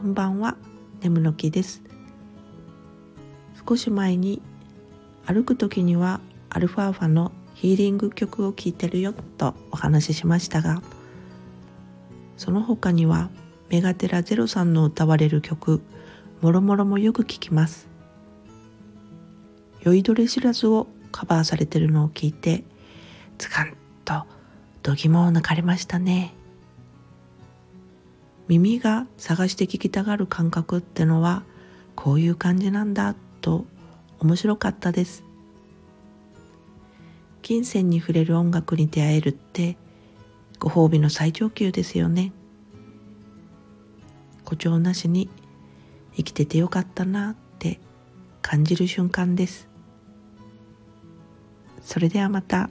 こんばんは。眠の木です。少し前に歩く時にはアルファーファのヒーリング曲を聴いてるよとお話ししましたがその他にはメガテラゼロさんの歌われる曲もろもろもよく聞きます。酔いどれ知らずをカバーされてるのを聞いてズカンと度肝を抜かれましたね。耳が探して聞きたがる感覚ってのはこういう感じなんだと面白かったです。金銭に触れる音楽に出会えるってご褒美の最上級ですよね。誇張なしに生きててよかったなって感じる瞬間です。それではまた。